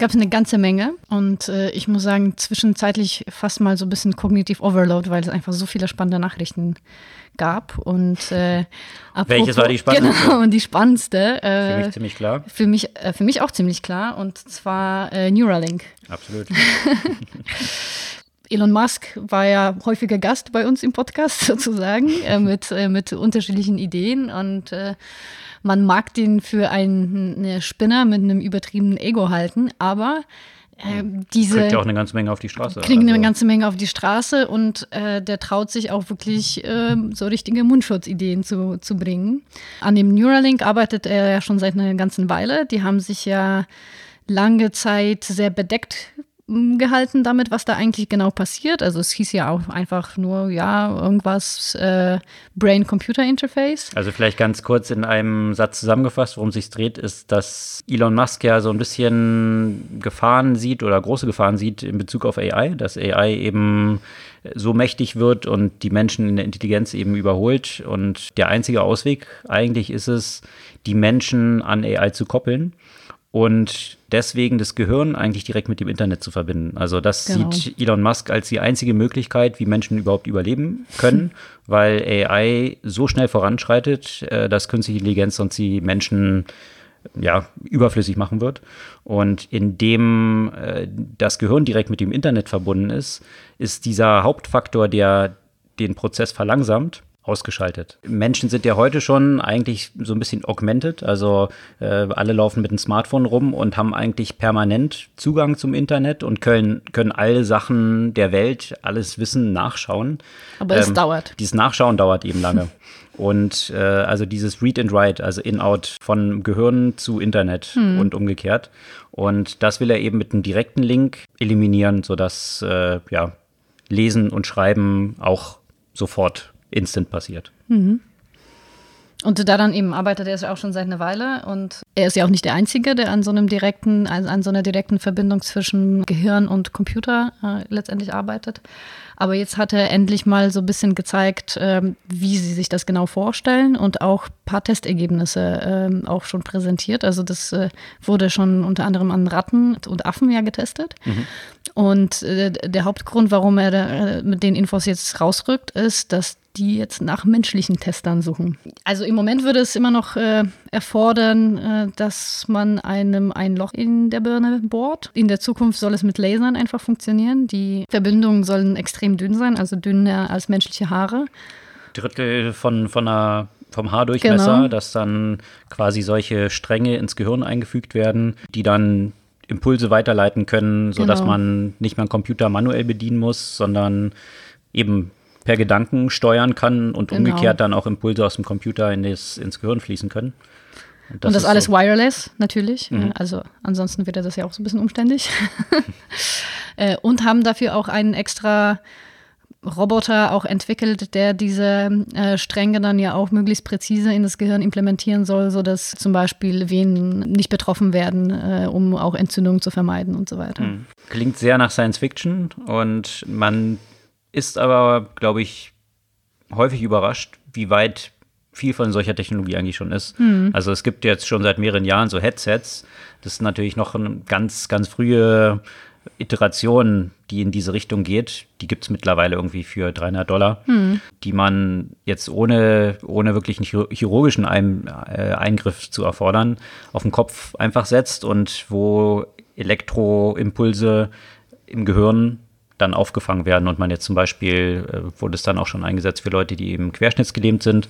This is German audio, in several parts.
Gab es eine ganze Menge und äh, ich muss sagen, zwischenzeitlich fast mal so ein bisschen kognitiv Overload, weil es einfach so viele spannende Nachrichten gab. Und äh, apropos, welches war die spannendste? Genau, und die spannendste. Äh, für mich ziemlich klar. Für mich, äh, für mich auch ziemlich klar und zwar äh, Neuralink. Absolut. Elon Musk war ja häufiger Gast bei uns im Podcast sozusagen äh, mit, äh, mit unterschiedlichen Ideen und man mag den für einen Spinner mit einem übertriebenen Ego halten, aber äh, diese. Kriegt ja auch eine ganze Menge auf die Straße. Kriegt also. eine ganze Menge auf die Straße und äh, der traut sich auch wirklich äh, so richtige Mundschutzideen zu, zu bringen. An dem Neuralink arbeitet er ja schon seit einer ganzen Weile. Die haben sich ja lange Zeit sehr bedeckt gehalten damit, was da eigentlich genau passiert. Also es hieß ja auch einfach nur, ja, irgendwas äh, Brain-Computer-Interface. Also vielleicht ganz kurz in einem Satz zusammengefasst, worum es sich dreht, ist, dass Elon Musk ja so ein bisschen Gefahren sieht oder große Gefahren sieht in Bezug auf AI, dass AI eben so mächtig wird und die Menschen in der Intelligenz eben überholt. Und der einzige Ausweg eigentlich ist es, die Menschen an AI zu koppeln und deswegen das Gehirn eigentlich direkt mit dem Internet zu verbinden. Also das genau. sieht Elon Musk als die einzige Möglichkeit, wie Menschen überhaupt überleben können, weil AI so schnell voranschreitet, äh, dass künstliche Intelligenz sonst die Menschen ja, überflüssig machen wird. Und indem äh, das Gehirn direkt mit dem Internet verbunden ist, ist dieser Hauptfaktor, der den Prozess verlangsamt, ausgeschaltet. Menschen sind ja heute schon eigentlich so ein bisschen augmented, also äh, alle laufen mit dem Smartphone rum und haben eigentlich permanent Zugang zum Internet und können, können alle Sachen der Welt, alles Wissen nachschauen. Aber ähm, es dauert. Dieses Nachschauen dauert eben lange. Und äh, also dieses Read and Write, also In-Out von Gehirn zu Internet hm. und umgekehrt. Und das will er eben mit einem direkten Link eliminieren, sodass äh, ja, Lesen und Schreiben auch sofort instant passiert. Mhm. Und da dann eben arbeitet er auch schon seit einer Weile und er ist ja auch nicht der Einzige, der an so einem direkten, an so einer direkten Verbindung zwischen Gehirn und Computer äh, letztendlich arbeitet. Aber jetzt hat er endlich mal so ein bisschen gezeigt, ähm, wie sie sich das genau vorstellen und auch ein paar Testergebnisse ähm, auch schon präsentiert. Also das äh, wurde schon unter anderem an Ratten und Affen ja getestet. Mhm. Und äh, der Hauptgrund, warum er da, äh, mit den Infos jetzt rausrückt, ist, dass die jetzt nach menschlichen Testern suchen. Also im Moment würde es immer noch äh, erfordern, äh, dass man einem ein Loch in der Birne bohrt. In der Zukunft soll es mit Lasern einfach funktionieren. Die Verbindungen sollen extrem dünn sein, also dünner als menschliche Haare. Drittel von, von einer vom Haardurchmesser, genau. dass dann quasi solche Stränge ins Gehirn eingefügt werden, die dann Impulse weiterleiten können, sodass genau. man nicht mehr einen Computer manuell bedienen muss, sondern eben per Gedanken steuern kann und genau. umgekehrt dann auch Impulse aus dem Computer in das, ins Gehirn fließen können. Und das, und das alles so wireless natürlich. Mhm. Also ansonsten wird das ja auch so ein bisschen umständlich. Äh, und haben dafür auch einen extra Roboter auch entwickelt, der diese äh, Stränge dann ja auch möglichst präzise in das Gehirn implementieren soll, sodass zum Beispiel Venen nicht betroffen werden, äh, um auch Entzündungen zu vermeiden und so weiter. Mhm. Klingt sehr nach Science Fiction und man ist aber, glaube ich, häufig überrascht, wie weit viel von solcher Technologie eigentlich schon ist. Mhm. Also es gibt jetzt schon seit mehreren Jahren so Headsets. Das ist natürlich noch eine ganz, ganz frühe Iteration, die in diese Richtung geht. Die gibt es mittlerweile irgendwie für 300 Dollar, mhm. die man jetzt ohne, ohne wirklich einen chirurgischen Ein, äh, Eingriff zu erfordern, auf den Kopf einfach setzt und wo Elektroimpulse im Gehirn dann aufgefangen werden und man jetzt zum Beispiel, äh, wurde es dann auch schon eingesetzt für Leute, die eben querschnittsgelähmt sind,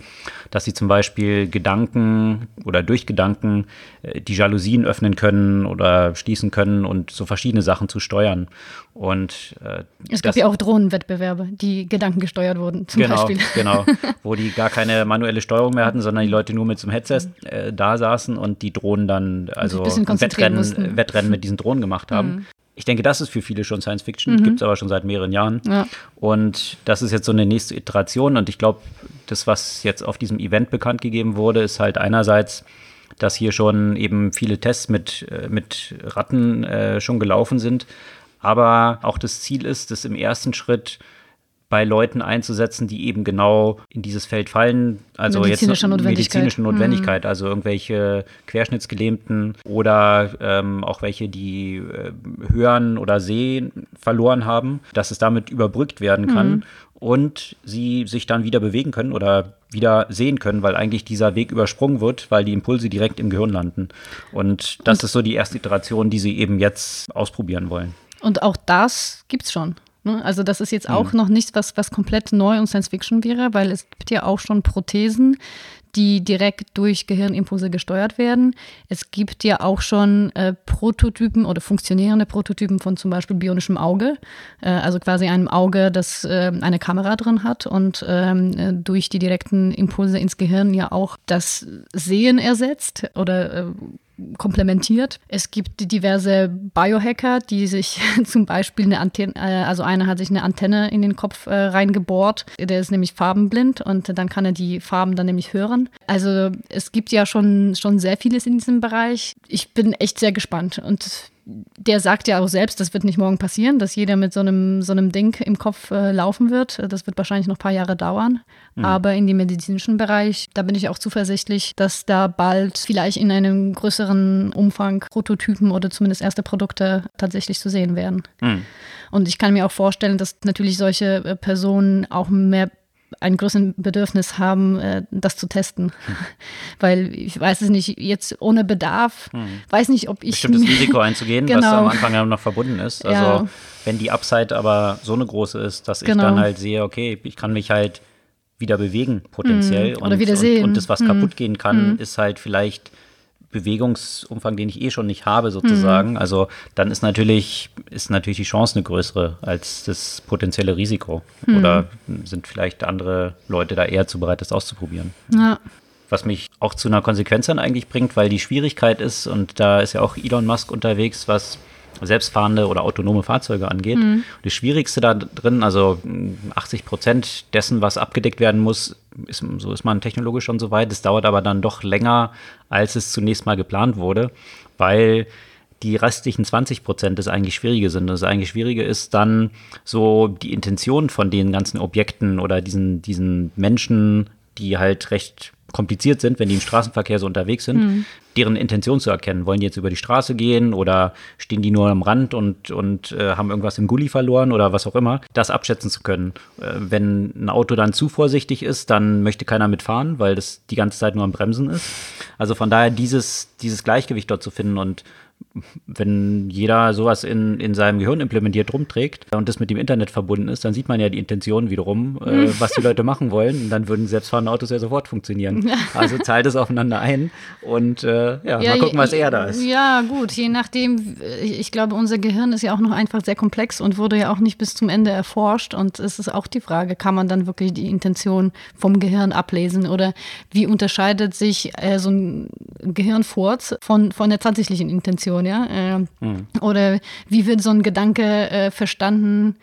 dass sie zum Beispiel Gedanken oder durch Gedanken äh, die Jalousien öffnen können oder schließen können und so verschiedene Sachen zu steuern. Und äh, es gab ja auch Drohnenwettbewerbe, die gedankengesteuert wurden, zum genau, Beispiel. Genau, wo die gar keine manuelle Steuerung mehr hatten, sondern die Leute nur mit so einem Headset äh, da saßen und die Drohnen dann, also Wettrennen, Wettrennen mit diesen Drohnen gemacht haben. Mhm ich denke, das ist für viele schon Science Fiction, mhm. gibt es aber schon seit mehreren Jahren. Ja. Und das ist jetzt so eine nächste Iteration. Und ich glaube, das, was jetzt auf diesem Event bekannt gegeben wurde, ist halt einerseits dass hier schon eben viele Tests mit, äh, mit Ratten äh, schon gelaufen sind. Aber auch das Ziel ist, das im ersten Schritt bei Leuten einzusetzen, die eben genau in dieses Feld fallen. Also medizinische jetzt Notwendigkeit. medizinische Notwendigkeit, mhm. also irgendwelche Querschnittsgelähmten oder ähm, auch welche, die äh, hören oder sehen verloren haben, dass es damit überbrückt werden kann. Mhm. Und sie sich dann wieder bewegen können oder wieder sehen können, weil eigentlich dieser Weg übersprungen wird, weil die Impulse direkt im Gehirn landen. Und das und ist so die erste Iteration, die sie eben jetzt ausprobieren wollen. Und auch das gibt es schon. Ne? Also das ist jetzt auch mhm. noch nichts, was, was komplett neu und Science Fiction wäre, weil es gibt ja auch schon Prothesen, die direkt durch Gehirnimpulse gesteuert werden. Es gibt ja auch schon äh, Prototypen oder funktionierende Prototypen von zum Beispiel bionischem Auge, äh, also quasi einem Auge, das äh, eine Kamera drin hat und ähm, äh, durch die direkten Impulse ins Gehirn ja auch das Sehen ersetzt oder äh, komplementiert. Es gibt diverse Biohacker, die sich zum Beispiel eine Antenne, äh, also einer hat sich eine Antenne in den Kopf äh, reingebohrt. Der ist nämlich farbenblind und dann kann er die Farben dann nämlich hören. Also es gibt ja schon, schon sehr vieles in diesem Bereich. Ich bin echt sehr gespannt und der sagt ja auch selbst, das wird nicht morgen passieren, dass jeder mit so einem, so einem Ding im Kopf äh, laufen wird. Das wird wahrscheinlich noch ein paar Jahre dauern. Mhm. Aber in dem medizinischen Bereich, da bin ich auch zuversichtlich, dass da bald vielleicht in einem größeren Umfang Prototypen oder zumindest erste Produkte tatsächlich zu sehen werden. Mhm. Und ich kann mir auch vorstellen, dass natürlich solche äh, Personen auch mehr ein größeres Bedürfnis haben, äh, das zu testen. Hm. Weil ich weiß es nicht, jetzt ohne Bedarf, hm. weiß nicht, ob ich. Bestimmtes Risiko einzugehen, genau. was am Anfang ja noch verbunden ist. Also ja. wenn die Upside aber so eine große ist, dass genau. ich dann halt sehe, okay, ich kann mich halt wieder bewegen, potenziell. Hm. Oder und, wieder sehen. Und, und das, was hm. kaputt gehen kann, hm. ist halt vielleicht Bewegungsumfang, den ich eh schon nicht habe, sozusagen. Mhm. Also dann ist natürlich, ist natürlich die Chance eine größere als das potenzielle Risiko. Mhm. Oder sind vielleicht andere Leute da eher zu bereit, das auszuprobieren. Ja. Was mich auch zu einer Konsequenz dann eigentlich bringt, weil die Schwierigkeit ist, und da ist ja auch Elon Musk unterwegs, was selbstfahrende oder autonome Fahrzeuge angeht. Mhm. Das Schwierigste da drin, also 80 Prozent dessen, was abgedeckt werden muss, ist, so ist man technologisch schon so weit. Es dauert aber dann doch länger, als es zunächst mal geplant wurde, weil die restlichen 20 Prozent das eigentlich Schwierige sind. Das eigentlich Schwierige ist dann so die Intention von den ganzen Objekten oder diesen, diesen Menschen, die halt recht kompliziert sind, wenn die im Straßenverkehr so unterwegs sind, mhm. deren Intention zu erkennen. Wollen die jetzt über die Straße gehen oder stehen die nur am Rand und, und äh, haben irgendwas im Gully verloren oder was auch immer, das abschätzen zu können. Äh, wenn ein Auto dann zu vorsichtig ist, dann möchte keiner mitfahren, weil das die ganze Zeit nur am Bremsen ist. Also von daher dieses, dieses Gleichgewicht dort zu finden und wenn jeder sowas in, in seinem Gehirn implementiert rumträgt und das mit dem Internet verbunden ist, dann sieht man ja die Intention wiederum, äh, was die Leute machen wollen. Und dann würden selbstfahrende Autos ja sofort funktionieren. Also zahlt es aufeinander ein und äh, ja, ja, mal gucken, was er da ist. Ja, gut, je nachdem. Ich glaube, unser Gehirn ist ja auch noch einfach sehr komplex und wurde ja auch nicht bis zum Ende erforscht. Und es ist auch die Frage, kann man dann wirklich die Intention vom Gehirn ablesen oder wie unterscheidet sich äh, so ein Gehirnfurz von, von der tatsächlichen Intention? Situation, ja. Äh, mhm. Oder wie wird so ein Gedanke äh, verstanden,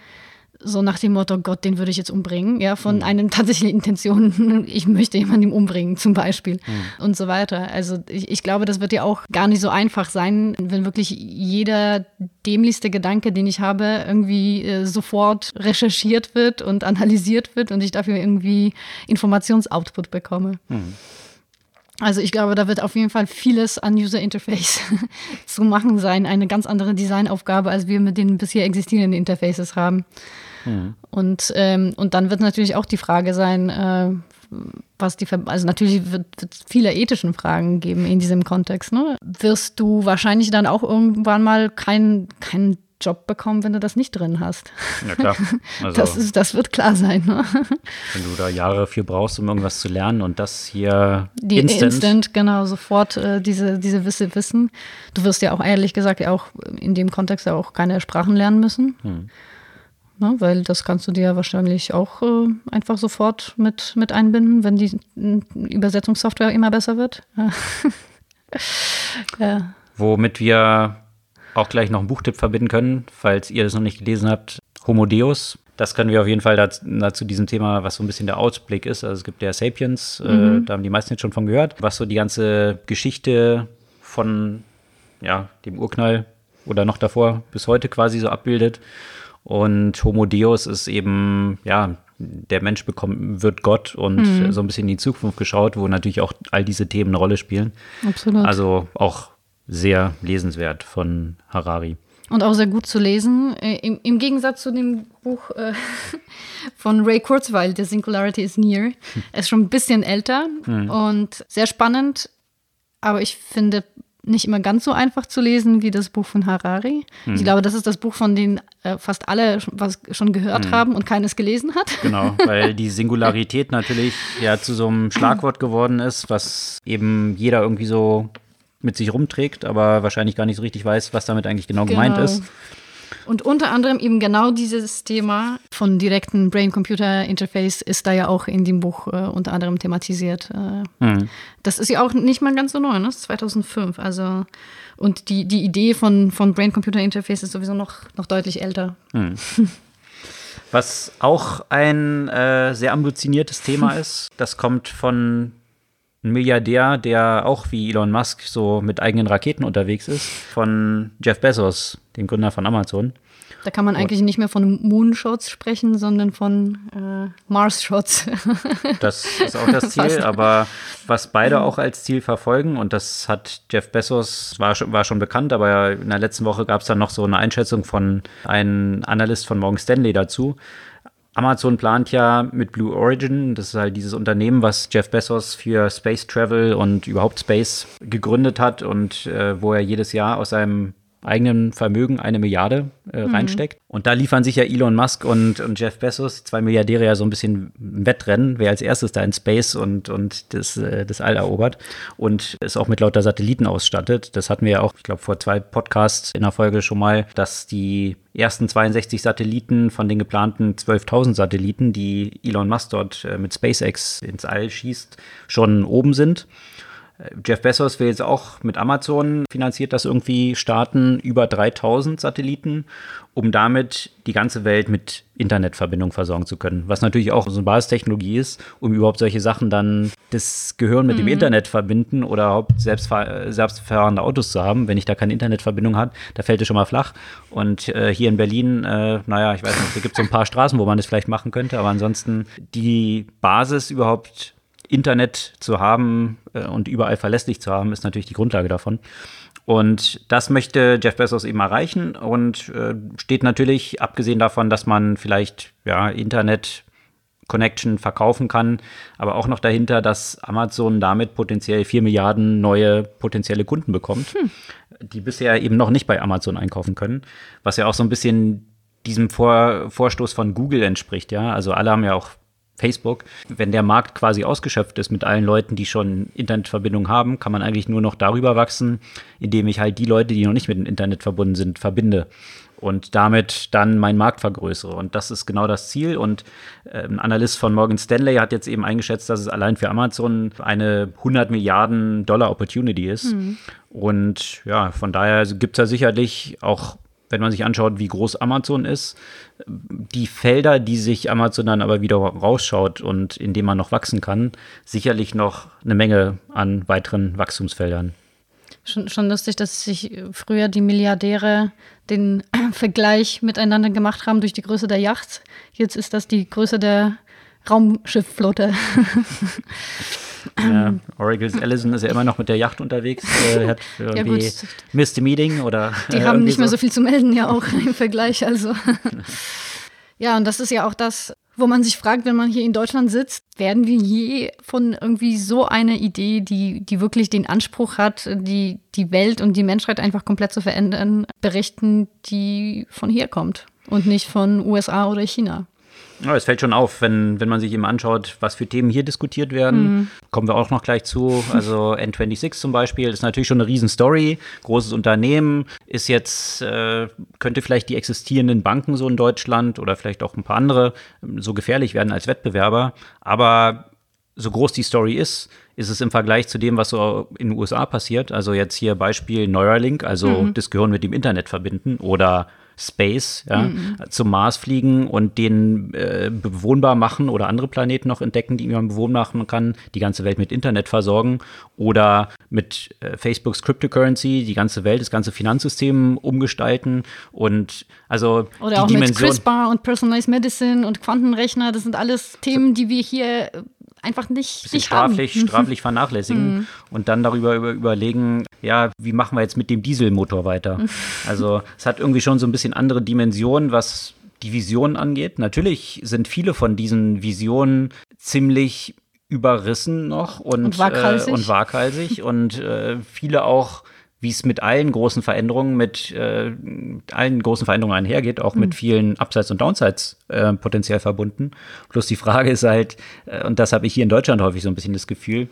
so nach dem Motto, Gott, den würde ich jetzt umbringen, ja, von mhm. einer tatsächlichen Intention, ich möchte jemanden umbringen, zum Beispiel mhm. und so weiter. Also ich, ich, glaube, das wird ja auch gar nicht so einfach sein, wenn wirklich jeder dämlichste Gedanke, den ich habe, irgendwie äh, sofort recherchiert wird und analysiert wird und ich dafür irgendwie Informationsoutput bekomme. Mhm. Also ich glaube, da wird auf jeden Fall vieles an User Interface zu machen sein. Eine ganz andere Designaufgabe, als wir mit den bisher existierenden Interfaces haben. Mhm. Und, ähm, und dann wird natürlich auch die Frage sein, äh, was die, Ver also natürlich wird es viele ethischen Fragen geben in diesem Kontext. Ne? Wirst du wahrscheinlich dann auch irgendwann mal keinen kein Job bekommen, wenn du das nicht drin hast. Ja, klar. Also, das, ist, das wird klar sein. Ne? Wenn du da Jahre für brauchst, um irgendwas zu lernen und das hier Die instant. instant genau, sofort äh, diese, diese Wisse wissen. Du wirst ja auch ehrlich gesagt auch in dem Kontext auch keine Sprachen lernen müssen. Hm. Ne, weil das kannst du dir wahrscheinlich auch äh, einfach sofort mit, mit einbinden, wenn die Übersetzungssoftware immer besser wird. ja. Womit wir auch gleich noch einen Buchtipp verbinden können, falls ihr das noch nicht gelesen habt. Homo Deus. das können wir auf jeden Fall dazu, dazu diesem Thema, was so ein bisschen der Ausblick ist. Also es gibt ja Sapiens, äh, Mhm. äh, da haben die meisten jetzt schon von gehört, was so die ganze Geschichte von ja, dem Urknall oder noch davor bis heute quasi so abbildet. Und Homo Deus ist eben, ja, der Mensch bekommt, wird Gott und Mhm. so ein bisschen in die Zukunft geschaut, wo natürlich auch all diese Themen eine Rolle spielen. Absolut. Also auch sehr lesenswert von Harari. Und auch sehr gut zu lesen. Äh, Im, im Gegensatz zu dem Buch äh, von Ray Kurzweil, The Singularity is Near. Er ist schon ein bisschen älter und sehr spannend, aber ich finde nicht immer ganz so einfach zu lesen wie das Buch von Harari. Ich glaube, das ist das Buch, von dem äh, fast alle schon- was schon gehört haben und keines gelesen hat. Genau, weil die Singularität natürlich ja zu so einem Schlagwort geworden ist, was eben jeder irgendwie so mit sich rumträgt, aber wahrscheinlich gar nicht so richtig weiß, was damit eigentlich genau, gemeint Genau. ist. Und unter anderem eben genau dieses Thema von direkten Brain-Computer-Interface ist da ja auch in dem Buch äh, unter anderem thematisiert. Äh, Mhm. Das ist ja auch nicht mal ganz so neu, ne? Das ist 2005. Also, und die, die Idee von, von Brain-Computer-Interface ist sowieso noch, noch deutlich älter. Was auch ein äh, sehr ambitioniertes Thema ist, das kommt von einem Milliardär, der auch wie Elon Musk so mit eigenen Raketen unterwegs ist, von Jeff Bezos, dem Gründer von Amazon. Da kann man eigentlich nicht mehr von Moonshots sprechen, sondern von äh, Mars-Shots. Das ist auch das Ziel, aber was beide auch als Ziel verfolgen, und das hat Jeff Bezos, war schon, war schon bekannt, aber in der letzten Woche gab es dann noch so eine Einschätzung von einem Analyst von Morgan Stanley dazu. Amazon plant ja mit Blue Origin, das ist halt dieses Unternehmen, was Jeff Bezos für Space Travel und überhaupt Space gegründet hat und äh, wo er jedes Jahr aus seinem eigenen Vermögen eine Milliarde äh, reinsteckt. Und da liefern sich ja Elon Musk und, und Jeff Bezos, die zwei Milliardäre, ja so ein bisschen ein Wettrennen, wer als erstes da in Space und, und das, äh, das All erobert und es auch mit lauter Satelliten ausstattet. Das hatten wir ja auch, ich glaube, vor zwei Podcasts in der Folge schon mal, dass die ersten 62 Satelliten von den geplanten 12.000 Satelliten, die Elon Musk dort äh, mit SpaceX ins All schießt, schon oben sind. Jeff Bezos will jetzt auch mit Amazon finanziert das irgendwie starten, über 3000 Satelliten, um damit die ganze Welt mit Internetverbindung versorgen zu können. Was natürlich auch so eine Basistechnologie ist, um überhaupt solche Sachen dann das Gehirn mit dem Internet verbinden oder überhaupt selbstfahr selbstfahrende Autos zu haben. Wenn ich da keine Internetverbindung habe, da fällt es schon mal flach. Und äh, hier in Berlin, äh, naja, ich weiß nicht, da gibt es so ein paar Straßen, wo man das vielleicht machen könnte, aber ansonsten die Basis überhaupt Internet zu haben äh, und überall verlässlich zu haben, ist natürlich die Grundlage davon. Und das möchte Jeff Bezos eben erreichen und äh, steht natürlich, abgesehen davon, dass man vielleicht ja, Internet Connection verkaufen kann, aber auch noch dahinter, dass Amazon damit potenziell 4 Milliarden neue potenzielle Kunden bekommt, die bisher eben noch nicht bei Amazon einkaufen können, was ja auch so ein bisschen diesem Vor Vorstoß von Google entspricht, ja. Also alle haben ja auch Facebook. Wenn der Markt quasi ausgeschöpft ist mit allen Leuten, die schon Internetverbindung haben, kann man eigentlich nur noch darüber wachsen, indem ich halt die Leute, die noch nicht mit dem Internet verbunden sind, verbinde und damit dann meinen Markt vergrößere. Und das ist genau das Ziel. Und äh, ein Analyst von Morgan Stanley hat jetzt eben eingeschätzt, dass es allein für Amazon eine 100 Milliarden Dollar Opportunity ist. Und ja, von daher gibt es ja sicherlich auch wenn man sich anschaut, wie groß Amazon ist, die Felder, die sich Amazon dann aber wieder rausschaut und in denen man noch wachsen kann, sicherlich noch eine Menge an weiteren Wachstumsfeldern. Schon, schon lustig, dass sich früher die Milliardäre den Vergleich miteinander gemacht haben durch die Größe der Yacht. Jetzt ist das die Größe der Raumschiffflotte. Ja, Oracles Allison ist ja immer noch mit der Yacht unterwegs. Äh, hat irgendwie gut. Missed the Meeting oder. Die äh, haben nicht mehr so viel zu melden, ja auch im Vergleich. Also. ja, und das ist ja auch das, wo man sich fragt, wenn man hier in Deutschland sitzt, werden wir je von irgendwie so einer Idee, die, die wirklich den Anspruch hat, die, die Welt und die Menschheit einfach komplett zu verändern, berichten, die von hier kommt und nicht von USA oder China. Ja, es fällt schon auf, wenn, wenn man sich eben anschaut, was für Themen hier diskutiert werden. Kommen wir auch noch gleich zu. Also N26 zum Beispiel ist natürlich schon eine Riesenstory. Großes Unternehmen ist jetzt, äh, könnte vielleicht die existierenden Banken so in Deutschland oder vielleicht auch ein paar andere ähm, so gefährlich werden als Wettbewerber. Aber so groß die Story ist, ist es im Vergleich zu dem, was so in den USA passiert. Also jetzt hier Beispiel Neuralink, also das Gehirn mit dem Internet verbinden oder Space, ja, mhm. zum Mars fliegen und den äh, bewohnbar machen oder andere Planeten noch entdecken, die man bewohnbar machen kann, die ganze Welt mit Internet versorgen oder mit äh, Facebooks Cryptocurrency die ganze Welt, das ganze Finanzsystem umgestalten und also oder auch Dimension mit CRISPR und Personalized Medicine und Quantenrechner, das sind alles Themen, die wir hier einfach nicht, nicht straflich, haben. straflich vernachlässigen mhm. und dann darüber über, überlegen, ja, wie machen wir jetzt mit dem Dieselmotor weiter? Also es hat irgendwie schon so ein bisschen andere Dimensionen, was die Visionen angeht. Natürlich sind viele von diesen Visionen ziemlich überrissen noch und, und waghalsig, äh, und, waghalsig und äh, viele auch wie es mit allen großen Veränderungen, mit äh, allen großen Veränderungen einhergeht, auch mhm. mit vielen Upsides und Downsides äh, potenziell verbunden. Plus die Frage ist halt, äh, und das habe ich hier in Deutschland häufig so ein bisschen das Gefühl,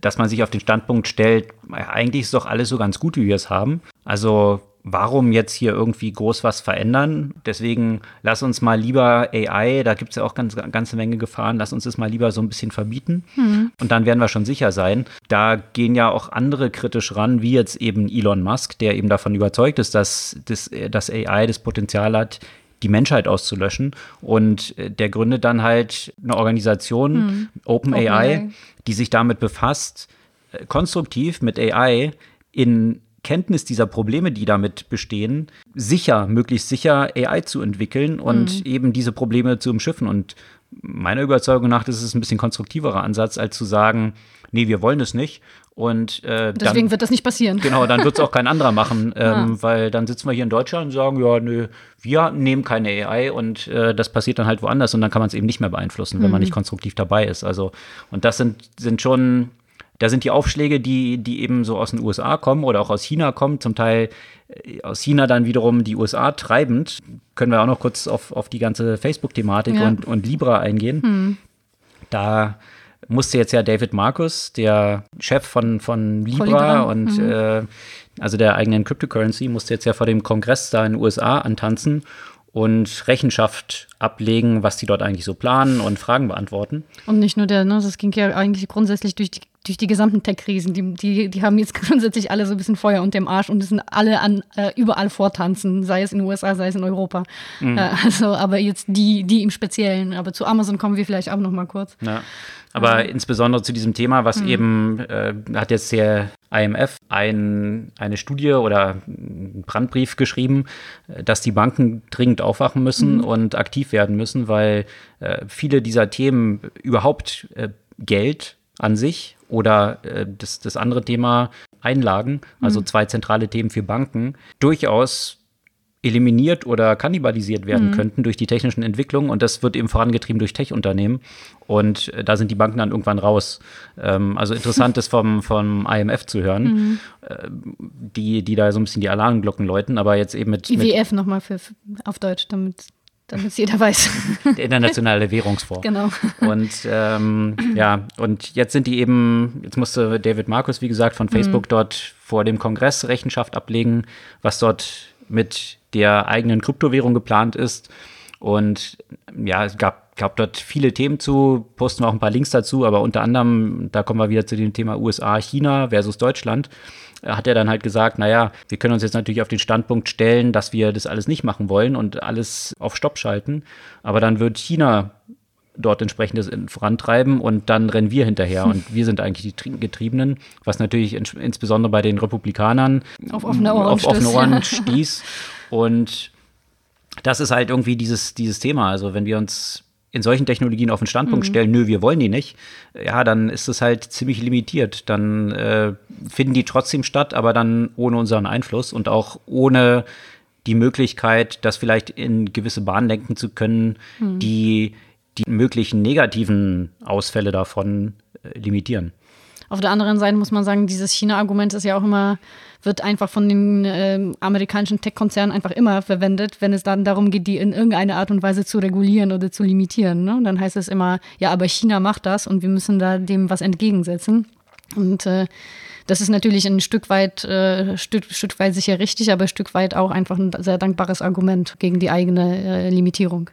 dass man sich auf den Standpunkt stellt, eigentlich ist doch alles so ganz gut, wie wir es haben. Also warum jetzt hier irgendwie groß was verändern? Deswegen lass uns mal lieber AI, da gibt es ja auch ganz, ganze Menge Gefahren, lass uns das mal lieber so ein bisschen verbieten hm. und dann werden wir schon sicher sein. Da gehen ja auch andere kritisch ran, wie jetzt eben Elon Musk, der eben davon überzeugt ist, dass das dass AI das Potenzial hat, die Menschheit auszulöschen. Und äh, der gründet dann halt eine Organisation, hm. OpenAI, Open die sich damit befasst, äh, konstruktiv mit AI in Kenntnis dieser Probleme, die damit bestehen, sicher, möglichst sicher AI zu entwickeln und mhm. eben diese Probleme zu umschiffen. Und meiner Überzeugung nach ist es ein bisschen konstruktiverer Ansatz, als zu sagen, nee, wir wollen es nicht. Und äh, deswegen dann, wird das nicht passieren. Genau, dann wird es auch kein anderer machen, ähm, ja. weil dann sitzen wir hier in Deutschland und sagen, ja, nö, wir nehmen keine AI und äh, das passiert dann halt woanders und dann kann man es eben nicht mehr beeinflussen, wenn mhm. man nicht konstruktiv dabei ist. Also, und das sind, sind schon da sind die Aufschläge, die, die eben so aus den USA kommen oder auch aus China kommen, zum Teil äh, aus China dann wiederum die USA treibend. Können wir auch noch kurz auf, auf die ganze Facebook-Thematik ja. und, und Libra eingehen. Hm. Da musste jetzt ja David Marcus, der Chef von, von Libra Polygram. und mhm. äh, also der eigenen Cryptocurrency, musste jetzt ja vor dem Kongress da in den USA antanzen und Rechenschaft ablegen, was die dort eigentlich so planen und Fragen beantworten. Und nicht nur der, ne, das ging ja eigentlich grundsätzlich durch die, durch die gesamten Tech-Krisen. Die, die, die haben jetzt grundsätzlich alle so ein bisschen Feuer unter dem Arsch und sind alle an äh, überall vortanzen, sei es in den USA, sei es in Europa. Mhm. Äh, also, aber jetzt die, die im Speziellen. Aber zu Amazon kommen wir vielleicht auch noch mal kurz. Ja. Aber also. insbesondere zu diesem Thema, was mhm. eben, äh, hat jetzt der IMF ein, eine Studie oder einen Brandbrief geschrieben, äh, dass die Banken dringend aufwachen müssen mhm. und aktiv werden müssen, weil äh, viele dieser Themen überhaupt äh, Geld an sich oder äh, das, das andere Thema Einlagen, also mhm. zwei zentrale Themen für Banken, durchaus eliminiert oder kannibalisiert werden mhm. könnten durch die technischen Entwicklungen. Und das wird eben vorangetrieben durch Tech-Unternehmen. Und äh, da sind die Banken dann irgendwann raus. Ähm, also interessant ist vom, vom IMF zu hören, mhm. äh, die, die da so ein bisschen die Alarmglocken läuten, aber jetzt eben mit. IWF nochmal für, auf Deutsch, damit damit es jeder weiß. Der internationale Währungsfonds. Genau. Und ähm, ja, und jetzt sind die eben, jetzt musste David Markus, wie gesagt, von Facebook mhm. dort vor dem Kongress Rechenschaft ablegen, was dort mit der eigenen Kryptowährung geplant ist. Und ja, es gab, gab dort viele Themen zu, posten auch ein paar Links dazu, aber unter anderem, da kommen wir wieder zu dem Thema USA, China versus Deutschland, hat er dann halt gesagt, naja, wir können uns jetzt natürlich auf den Standpunkt stellen, dass wir das alles nicht machen wollen und alles auf Stopp schalten, aber dann wird China dort entsprechendes vorantreiben und dann rennen wir hinterher und wir sind eigentlich die Getriebenen, was natürlich ins insbesondere bei den Republikanern auf offene Ohren, auf offene Ohren stieß. Und das ist halt irgendwie dieses, dieses Thema. Also wenn wir uns in solchen Technologien auf den Standpunkt mhm. stellen, nö, wir wollen die nicht, ja, dann ist es halt ziemlich limitiert. Dann äh, finden die trotzdem statt, aber dann ohne unseren Einfluss und auch ohne die Möglichkeit, das vielleicht in gewisse Bahnen lenken zu können, mhm. die die möglichen negativen Ausfälle davon äh, limitieren. Auf der anderen Seite muss man sagen, dieses China-Argument ist ja auch immer, wird einfach von den äh, amerikanischen Tech-Konzernen einfach immer verwendet, wenn es dann darum geht, die in irgendeiner Art und Weise zu regulieren oder zu limitieren. Ne? Dann heißt es immer, ja, aber China macht das und wir müssen da dem was entgegensetzen. Und äh, das ist natürlich ein Stück weit, äh, Stück, Stück weit sicher richtig, aber ein Stück weit auch einfach ein sehr dankbares Argument gegen die eigene äh, Limitierung.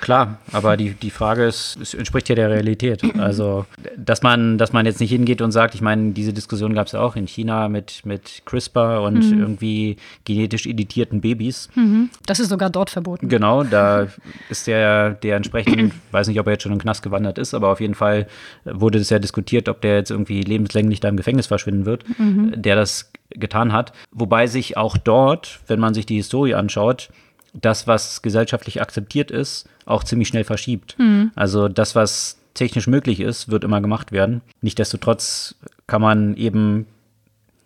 Klar, aber die, die Frage ist, es entspricht ja der Realität. Also, dass man, dass man jetzt nicht hingeht und sagt, ich meine, diese Diskussion gab es ja auch in China mit, mit CRISPR und mhm. irgendwie genetisch editierten Babys. Mhm. Das ist sogar dort verboten. Genau, da ist der, der entsprechend, weiß nicht, ob er jetzt schon in den Knast gewandert ist, aber auf jeden Fall wurde es ja diskutiert, ob der jetzt irgendwie lebenslänglich da im Gefängnis verschwinden wird, mhm. der das getan hat. Wobei sich auch dort, wenn man sich die Historie anschaut, das, was gesellschaftlich akzeptiert ist, auch ziemlich schnell verschiebt. Mhm. Also das, was technisch möglich ist, wird immer gemacht werden. Nichtsdestotrotz kann man eben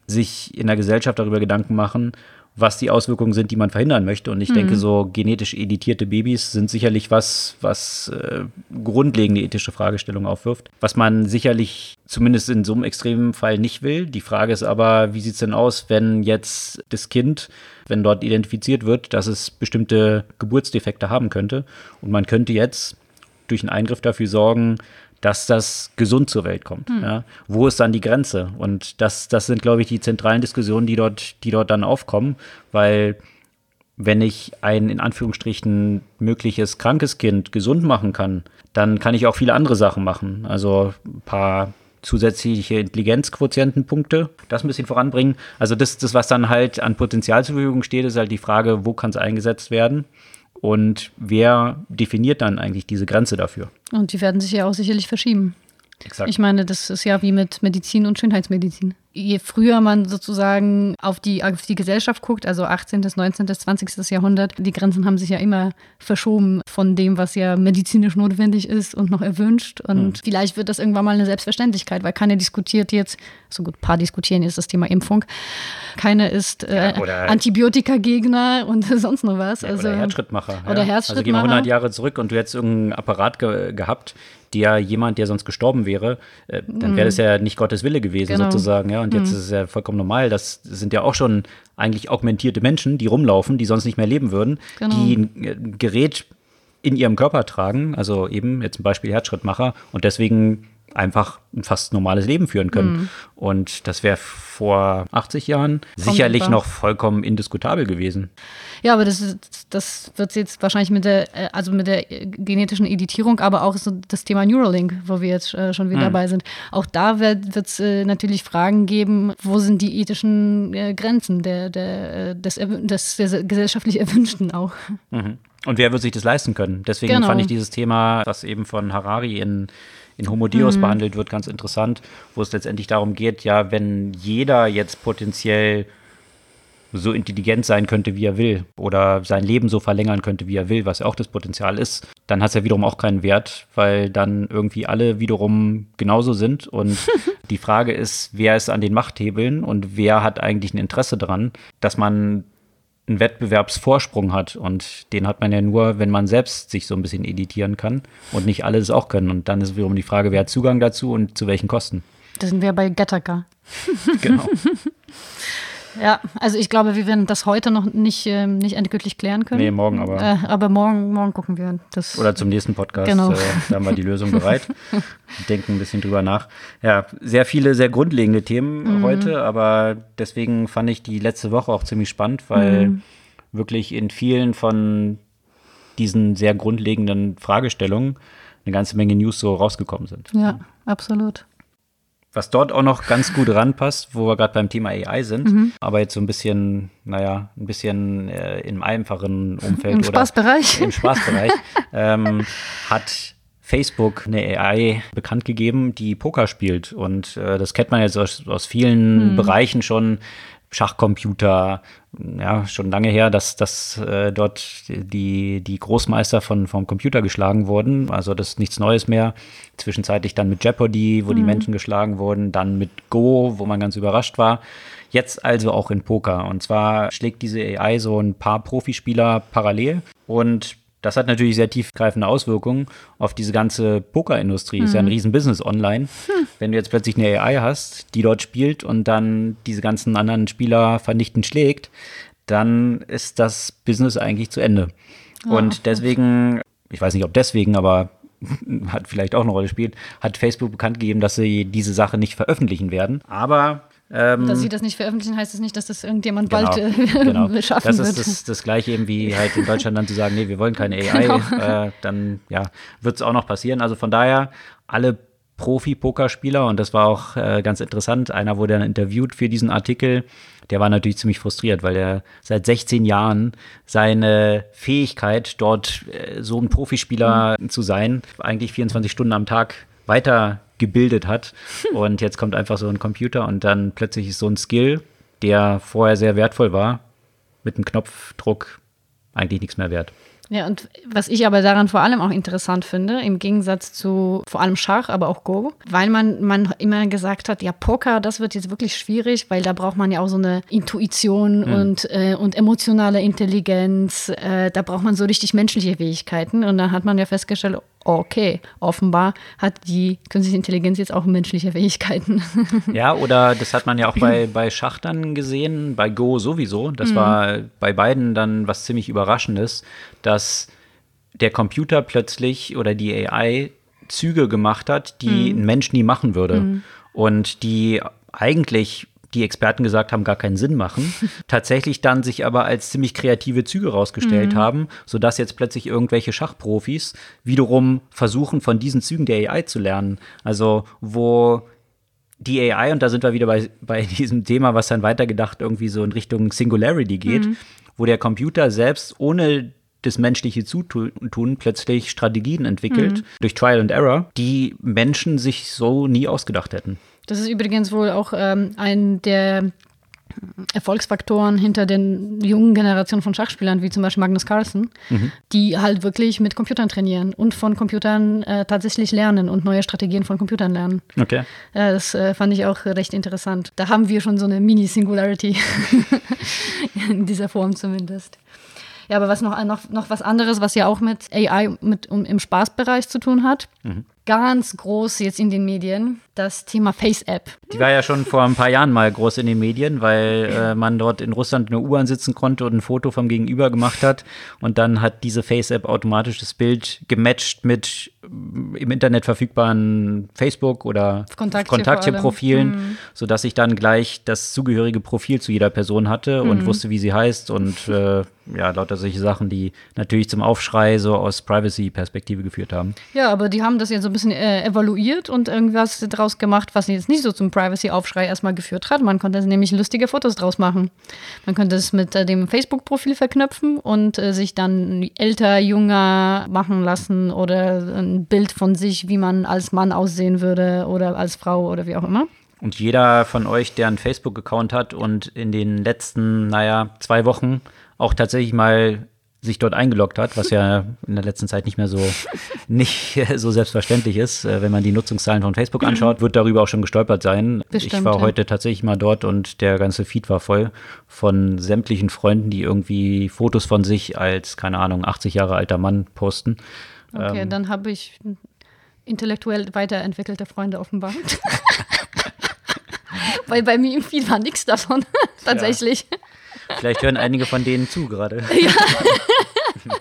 sich in der Gesellschaft darüber Gedanken machen, was die Auswirkungen sind, die man verhindern möchte. Und ich mhm. denke, so genetisch editierte Babys sind sicherlich was, was äh, grundlegende ethische Fragestellungen aufwirft, was man sicherlich zumindest in so einem extremen Fall nicht will. Die Frage ist aber, wie sieht es denn aus, wenn jetzt das Kind, wenn dort identifiziert wird, dass es bestimmte Geburtsdefekte haben könnte und man könnte jetzt durch einen Eingriff dafür sorgen, dass das gesund zur Welt kommt. Hm. Ja. Wo ist dann die Grenze? Und das, das sind, glaube ich, die zentralen Diskussionen, die dort, die dort dann aufkommen, weil wenn ich ein in Anführungsstrichen mögliches krankes Kind gesund machen kann, dann kann ich auch viele andere Sachen machen. Also ein paar zusätzliche Intelligenzquotientenpunkte, das ein bisschen voranbringen. Also das, das, was dann halt an Potenzial zur Verfügung steht, ist halt die Frage, wo kann es eingesetzt werden? Und wer definiert dann eigentlich diese Grenze dafür? Und die werden sich ja auch sicherlich verschieben. Exakt. Ich meine, das ist ja wie mit Medizin und Schönheitsmedizin je früher man sozusagen auf die, auf die Gesellschaft guckt, also 18., 19., 20. Jahrhundert, die Grenzen haben sich ja immer verschoben von dem, was ja medizinisch notwendig ist und noch erwünscht. Und mhm. vielleicht wird das irgendwann mal eine Selbstverständlichkeit, weil keiner diskutiert jetzt, so gut, ein paar diskutieren jetzt das Thema Impfung. Keiner ist äh, ja, Antibiotika-Gegner und sonst noch was. Ja, also, oder Herzschrittmacher. Oder ja. Herzschrittmacher. Also gehen wir 100 Jahre zurück und du hättest irgendeinen Apparat ge gehabt, der jemand, der sonst gestorben wäre, äh, dann wäre das ja nicht Gottes Wille gewesen, genau. sozusagen. Ja? Und jetzt mhm. ist es ja vollkommen normal. Das sind ja auch schon eigentlich augmentierte Menschen, die rumlaufen, die sonst nicht mehr leben würden, genau. die ein Gerät in ihrem Körper tragen, also eben jetzt zum Beispiel Herzschrittmacher und deswegen einfach ein fast normales Leben führen können. Mhm. Und das wäre vor 80 Jahren sicherlich noch vollkommen indiskutabel gewesen. Ja, aber das, das wird jetzt wahrscheinlich mit der, äh, also mit der genetischen Editierung, aber auch so das Thema Neuralink, wo wir jetzt äh, schon wieder mhm. dabei sind. Auch da wird es äh, natürlich Fragen geben, wo sind die ethischen Grenzen der, der, des, des, des gesellschaftlich Erwünschten auch. Mhm. Und wer wird sich das leisten können? Deswegen genau. fand ich dieses Thema, was eben von Harari in in Homo Deus mhm. behandelt wird, ganz interessant, wo es letztendlich darum geht, ja, wenn jeder jetzt potenziell so intelligent sein könnte, wie er will, oder sein Leben so verlängern könnte, wie er will, was ja auch das Potenzial ist, dann hat es ja wiederum auch keinen Wert, weil dann irgendwie alle wiederum genauso sind. Und die Frage ist, wer ist an den Machthebeln und wer hat eigentlich ein Interesse daran, dass man einen Wettbewerbsvorsprung hat. Und den hat man ja nur, wenn man selbst sich so ein bisschen editieren kann und nicht alle das auch können. Und dann ist wiederum die Frage, wer hat Zugang dazu und zu welchen Kosten. Da sind wir bei Gattaca. genau. Ja, also ich glaube, wir werden das heute noch nicht, äh, nicht endgültig klären können. Nee, morgen aber. Äh, aber morgen, morgen gucken wir. Das Oder zum nächsten Podcast. Genau. Äh, da haben wir die Lösung bereit. Denken ein bisschen drüber nach. Ja, sehr viele, sehr grundlegende Themen mhm. heute, aber deswegen fand ich die letzte Woche auch ziemlich spannend, weil mhm. wirklich in vielen von diesen sehr grundlegenden Fragestellungen eine ganze Menge News so rausgekommen sind. Ja, absolut. Was dort auch noch ganz gut ranpasst, wo wir gerade beim Thema AI sind, mhm. aber jetzt so ein bisschen, naja, ein bisschen äh, im einfachen Umfeld Im oder Spaßbereich. im Spaßbereich, ähm, hat Facebook eine AI bekannt gegeben, die Poker spielt. Und äh, das kennt man jetzt aus, aus vielen mhm. Bereichen schon. Schachcomputer, ja, schon lange her, dass, dass äh, dort die, die Großmeister von, vom Computer geschlagen wurden. Also das ist nichts Neues mehr. Zwischenzeitlich dann mit Jeopardy, wo mhm. die Menschen geschlagen wurden, dann mit Go, wo man ganz überrascht war. Jetzt also auch in Poker. Und zwar schlägt diese AI so ein paar Profispieler parallel und das hat natürlich sehr tiefgreifende Auswirkungen auf diese ganze Pokerindustrie. Mhm. Ist ja ein mhm. Riesenbusiness online. Hm. Wenn du jetzt plötzlich eine AI hast, die dort spielt und dann diese ganzen anderen Spieler vernichtend schlägt, dann ist das Business eigentlich zu Ende. Oh, und deswegen, ich weiß nicht, ob deswegen, aber hat vielleicht auch eine Rolle gespielt, hat Facebook bekannt gegeben, dass sie diese Sache nicht veröffentlichen werden. Aber Ähm, dass sie das nicht veröffentlichen, heißt das nicht, dass das irgendjemand genau, bald äh, genau. schaffen das wird. Das ist das, Gleiche eben wie halt in Deutschland dann zu sagen, nee, wir wollen keine AI. Genau. Äh, dann ja, wird es auch noch passieren. Also von daher, alle Profi-Pokerspieler und das war auch äh, ganz interessant. Einer wurde dann interviewt für diesen Artikel. Der war natürlich ziemlich frustriert, weil er seit 16 Jahren seine Fähigkeit, dort äh, so ein Profispieler mhm. zu sein, eigentlich 24 Stunden am Tag weitergebildet hat. Und jetzt kommt einfach so ein Computer und dann plötzlich ist so ein Skill, der vorher sehr wertvoll war, mit einem Knopfdruck eigentlich nichts mehr wert. Ja, und was ich aber daran vor allem auch interessant finde, im Gegensatz zu vor allem Schach, aber auch Go, weil man, man immer gesagt hat, ja, Poker, das wird jetzt wirklich schwierig, weil da braucht man ja auch so eine Intuition mhm. und, äh, und emotionale Intelligenz, äh, da braucht man so richtig menschliche Fähigkeiten. Und dann hat man ja festgestellt, okay, offenbar hat die künstliche Intelligenz jetzt auch menschliche Fähigkeiten. Ja, oder das hat man ja auch bei, bei Schach dann gesehen, bei Go sowieso. Das mhm. war bei beiden dann was ziemlich Überraschendes, dass der Computer plötzlich oder die AI Züge gemacht hat, die mhm. ein Mensch nie machen würde. Mhm. Und die eigentlich die Experten gesagt haben, gar keinen Sinn machen, tatsächlich dann sich aber als ziemlich kreative Züge rausgestellt mhm. haben, sodass jetzt plötzlich irgendwelche Schachprofis wiederum versuchen, von diesen Zügen der AI zu lernen. Also wo die AI, und da sind wir wieder bei, bei diesem Thema, was dann weitergedacht irgendwie so in Richtung Singularity geht, mhm. wo der Computer selbst ohne das menschliche Zutun plötzlich Strategien entwickelt, mhm. durch Trial and Error, die Menschen sich so nie ausgedacht hätten. Das ist übrigens wohl auch ähm, ein der Erfolgsfaktoren hinter den jungen Generationen von Schachspielern, wie zum Beispiel Magnus Carlsen, mhm. die halt wirklich mit Computern trainieren und von Computern äh, tatsächlich lernen und neue Strategien von Computern lernen. Okay. Ja, das äh, fand ich auch recht interessant. Da haben wir schon so eine Mini-Singularity in dieser Form zumindest. Ja, aber was noch, noch, noch was anderes, was ja auch mit AI mit, um, im Spaßbereich zu tun hat. Mhm ganz groß jetzt in den Medien, das Thema Face-App. Die war ja schon vor ein paar Jahren mal groß in den Medien, weil äh, man dort in Russland in der U-Bahn sitzen konnte und ein Foto vom Gegenüber gemacht hat. Und dann hat diese Face-App automatisch das Bild gematcht mit äh, im Internet verfügbaren Facebook- oder Kontaktprofilen, mhm. sodass ich dann gleich das zugehörige Profil zu jeder Person hatte und mhm. wusste, wie sie heißt und äh, ja, lauter solche Sachen, die natürlich zum Aufschrei so aus Privacy-Perspektive geführt haben. Ja, aber die haben das jetzt so bisschen äh, evaluiert und irgendwas draus gemacht, was jetzt nicht so zum Privacy-Aufschrei erstmal geführt hat. Man konnte nämlich lustige Fotos draus machen. Man konnte es mit äh, dem Facebook-Profil verknüpfen und äh, sich dann älter, jünger machen lassen oder ein Bild von sich, wie man als Mann aussehen würde oder als Frau oder wie auch immer. Und jeder von euch, der einen Facebook-Account hat und in den letzten, naja, zwei Wochen auch tatsächlich mal sich dort eingeloggt hat, was ja in der letzten Zeit nicht mehr so nicht so selbstverständlich ist. Äh, wenn man die Nutzungszahlen von Facebook anschaut, wird darüber auch schon gestolpert sein. Bestimmt, ich war ja. heute tatsächlich mal dort und der ganze Feed war voll von sämtlichen Freunden, die irgendwie Fotos von sich als, keine Ahnung, 80 Jahre alter Mann posten. Okay, ähm, dann habe ich intellektuell weiterentwickelte Freunde offenbar. Weil bei mir im Feed war nichts davon, tatsächlich. Ja. Vielleicht hören einige von denen zu gerade. Ja.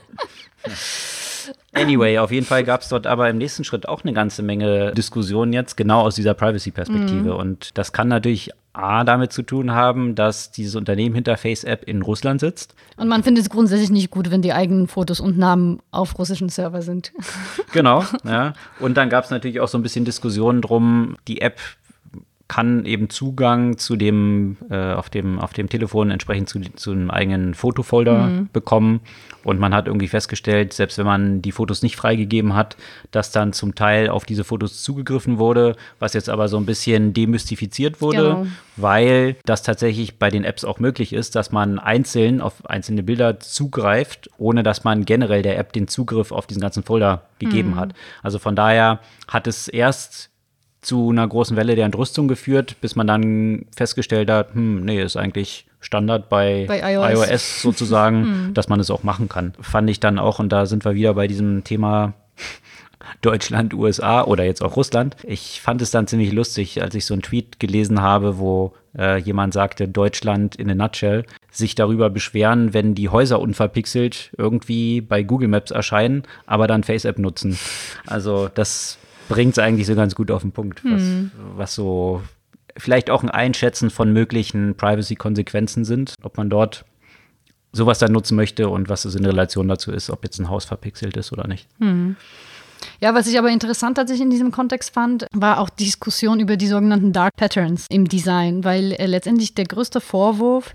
Anyway, auf jeden Fall gab es dort aber im nächsten Schritt auch eine ganze Menge Diskussionen jetzt, genau aus dieser Privacy-Perspektive. Mhm. Und das kann natürlich A damit zu tun haben, dass dieses Unternehmen hinter FaceApp in Russland sitzt. Und man findet es grundsätzlich nicht gut, wenn die eigenen Fotos und Namen auf russischen Server sind. Genau, ja. Und dann gab es natürlich auch so ein bisschen Diskussionen drum, die App kann eben Zugang zu dem, äh, auf dem, auf dem Telefon entsprechend zu, zu einem eigenen Fotofolder mhm. bekommen. Und man hat irgendwie festgestellt, selbst wenn man die Fotos nicht freigegeben hat, dass dann zum Teil auf diese Fotos zugegriffen wurde, was jetzt aber so ein bisschen demystifiziert wurde, genau. weil das tatsächlich bei den Apps auch möglich ist, dass man einzeln auf einzelne Bilder zugreift, ohne dass man generell der App den Zugriff auf diesen ganzen Folder gegeben mhm. hat. Also von daher hat es erst zu einer großen Welle der Entrüstung geführt, bis man dann festgestellt hat, hm, nee, ist eigentlich Standard bei, bei iOS. iOS. sozusagen, hm. dass man es auch machen kann. Fand ich dann auch, und da sind wir wieder bei diesem Thema Deutschland, USA oder jetzt auch Russland. Ich fand es dann ziemlich lustig, als ich so einen Tweet gelesen habe, wo äh, jemand sagte, Deutschland in a nutshell, sich darüber beschweren, wenn die Häuser unverpixelt irgendwie bei Google Maps erscheinen, aber dann FaceApp nutzen. Also das bringt es eigentlich so ganz gut auf den Punkt, was, hm. was so vielleicht auch ein Einschätzen von möglichen Privacy-Konsequenzen sind, ob man dort sowas dann nutzen möchte und was es in Relation dazu ist, ob jetzt ein Haus verpixelt ist oder nicht. Hm. Ja, was ich aber interessant tatsächlich in diesem Kontext fand, war auch die Diskussion über die sogenannten Dark Patterns im Design, weil äh, letztendlich der größte Vorwurf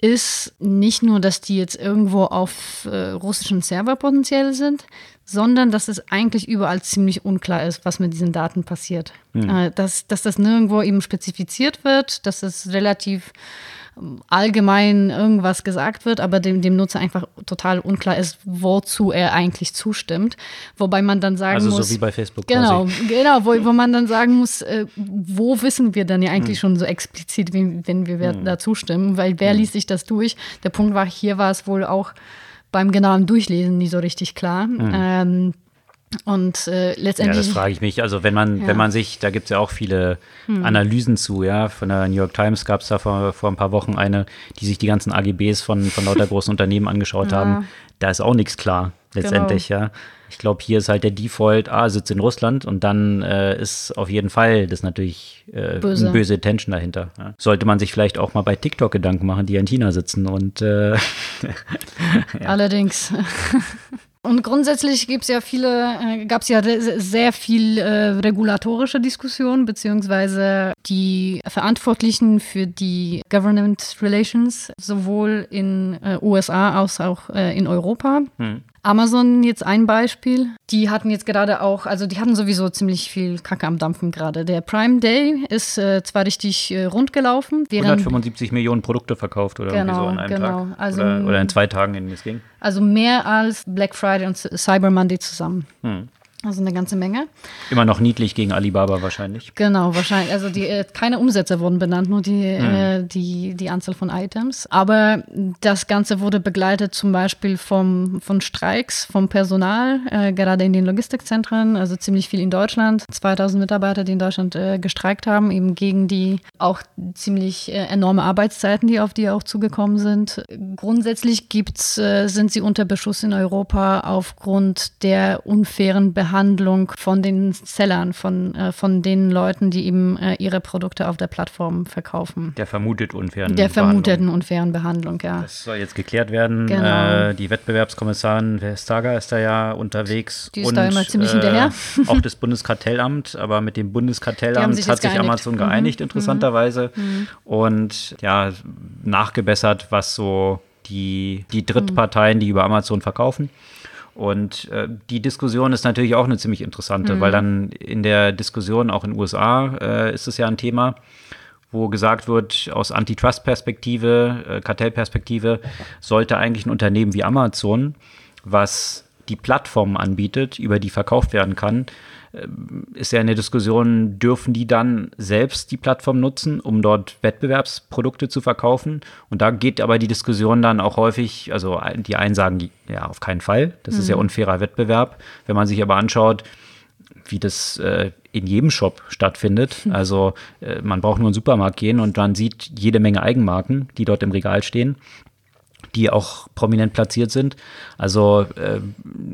ist nicht nur, dass die jetzt irgendwo auf äh, russischen Server potenziell sind, sondern dass es eigentlich überall ziemlich unklar ist, was mit diesen Daten passiert. Mhm. Dass, dass das nirgendwo eben spezifiziert wird, dass es relativ allgemein irgendwas gesagt wird, aber dem, dem Nutzer einfach total unklar ist, wozu er eigentlich zustimmt. Wobei man dann sagen also muss. Also so wie bei Facebook. Genau, quasi. genau, wo, wo man dann sagen muss, äh, wo wissen wir denn ja eigentlich hm. schon so explizit, wie, wenn wir hm. da zustimmen, weil wer hm. liest sich das durch? Der Punkt war, hier war es wohl auch beim genauen Durchlesen nie so richtig klar. Hm. Ähm, und äh, letztendlich. Ja, das frage ich mich. Also wenn man, ja. wenn man sich, da gibt es ja auch viele hm. Analysen zu, ja. Von der New York Times gab es da vor, vor ein paar Wochen eine, die sich die ganzen AGBs von, von lauter großen Unternehmen angeschaut ja. haben. Da ist auch nichts klar, letztendlich, genau. ja. Ich glaube, hier ist halt der Default, ah, sitzt in Russland und dann äh, ist auf jeden Fall das natürlich äh, böse. eine böse Intention dahinter. Ja. Sollte man sich vielleicht auch mal bei TikTok Gedanken machen, die in China sitzen und äh, ja. Allerdings. Und grundsätzlich gibt es ja viele, äh, gab es ja sehr viel äh, regulatorische Diskussionen, beziehungsweise die Verantwortlichen für die Government Relations, sowohl in äh, USA als auch äh, in Europa, hm. Amazon jetzt ein Beispiel. Die hatten jetzt gerade auch, also die hatten sowieso ziemlich viel Kacke am Dampfen gerade. Der Prime Day ist äh, zwar richtig äh, rund gelaufen. 175 Millionen Produkte verkauft oder genau, so an einem genau. Tag. Also, oder, oder, in zwei Tagen, in denen es ging. Also mehr als Black Friday und Cyber Monday zusammen. Hm. Also eine ganze Menge. Immer noch niedlich gegen Alibaba wahrscheinlich. Genau, wahrscheinlich. Also die, äh, keine Umsätze wurden benannt, nur die, mhm. äh, die, die Anzahl von Items. Aber das Ganze wurde begleitet zum Beispiel vom, von Streiks vom Personal, äh, gerade in den Logistikzentren, also ziemlich viel in Deutschland. 2000 Mitarbeiter, die in Deutschland äh, gestreikt haben, eben gegen die auch ziemlich äh, enorme Arbeitszeiten, die auf die auch zugekommen sind. Grundsätzlich gibt's, äh, sind sie unter Beschuss in Europa aufgrund der unfairen Behandlung Behandlung von den Sellern, von, äh, von den Leuten, die eben äh, ihre Produkte auf der Plattform verkaufen. Der vermutet unfairen Der vermuteten unfairen Behandlung, ja. Das soll jetzt geklärt werden. Genau. Äh, die Wettbewerbskommissarin Vestager ist da ja unterwegs. Die ist und, da immer ziemlich hinterher. Äh, auch das Bundeskartellamt, aber mit dem Bundeskartellamt sich hat sich geeinigt. Amazon mhm. geeinigt, interessanterweise. Mhm. Und ja, nachgebessert, was so die, die Drittparteien, die über Amazon verkaufen. Und äh, die Diskussion ist natürlich auch eine ziemlich interessante, mhm. weil dann in der Diskussion auch in den USA äh, ist es ja ein Thema, wo gesagt wird, aus Antitrust-Perspektive, äh, Kartellperspektive, sollte eigentlich ein Unternehmen wie Amazon, was die Plattform anbietet, über die verkauft werden kann, ist ja eine Diskussion, dürfen die dann selbst die Plattform nutzen, um dort Wettbewerbsprodukte zu verkaufen? Und da geht aber die Diskussion dann auch häufig, also die einen sagen, ja, auf keinen Fall, das mhm. ist ja mhm. unfairer Wettbewerb. Wenn man sich aber anschaut, wie das äh, in jedem Shop stattfindet. Also äh, man braucht nur in den Supermarkt gehen und man sieht jede Menge Eigenmarken, die dort im Regal stehen die auch prominent platziert sind. Also äh,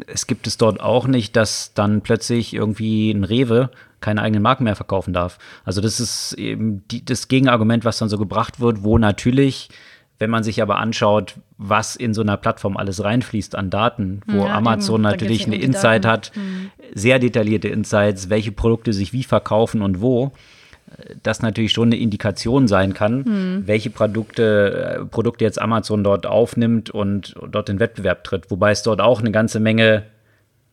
es gibt es dort auch nicht, dass dann plötzlich irgendwie ein Rewe keine eigenen Marken mehr verkaufen darf. Also das ist eben die, das Gegenargument, was dann so gebracht wird, wo natürlich wenn man sich aber anschaut, was in so einer Plattform alles reinfließt an Daten, wo ja, Amazon eben, natürlich eine Insight Daten. hat, mhm. sehr detaillierte Insights, welche Produkte sich wie verkaufen und wo, das natürlich schon eine Indikation sein kann, hm. welche Produkte, äh, Produkte jetzt Amazon dort aufnimmt und dort in Wettbewerb tritt. Wobei es dort auch eine ganze Menge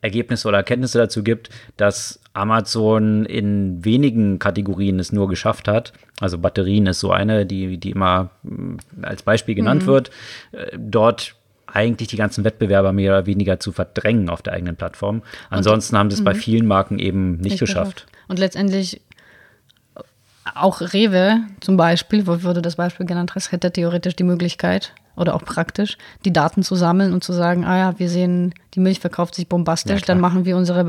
Ergebnisse oder Erkenntnisse dazu gibt, dass Amazon in wenigen Kategorien es nur geschafft hat. Also Batterien ist so eine, die, die immer mm, als Beispiel genannt mhm. wird. Äh, dort eigentlich die ganzen Wettbewerber mehr oder weniger zu verdrängen auf der eigenen Plattform. Ansonsten und, haben sie es bei mhm. vielen Marken eben nicht, nicht geschafft. geschafft. Und letztendlich auch Rewe zum Beispiel, wo wurde das Beispiel genannt hast, hätte theoretisch die Möglichkeit, oder auch praktisch, die Daten zu sammeln und zu sagen, ah ja, wir sehen, die Milch verkauft sich bombastisch, ja, dann machen wir unsere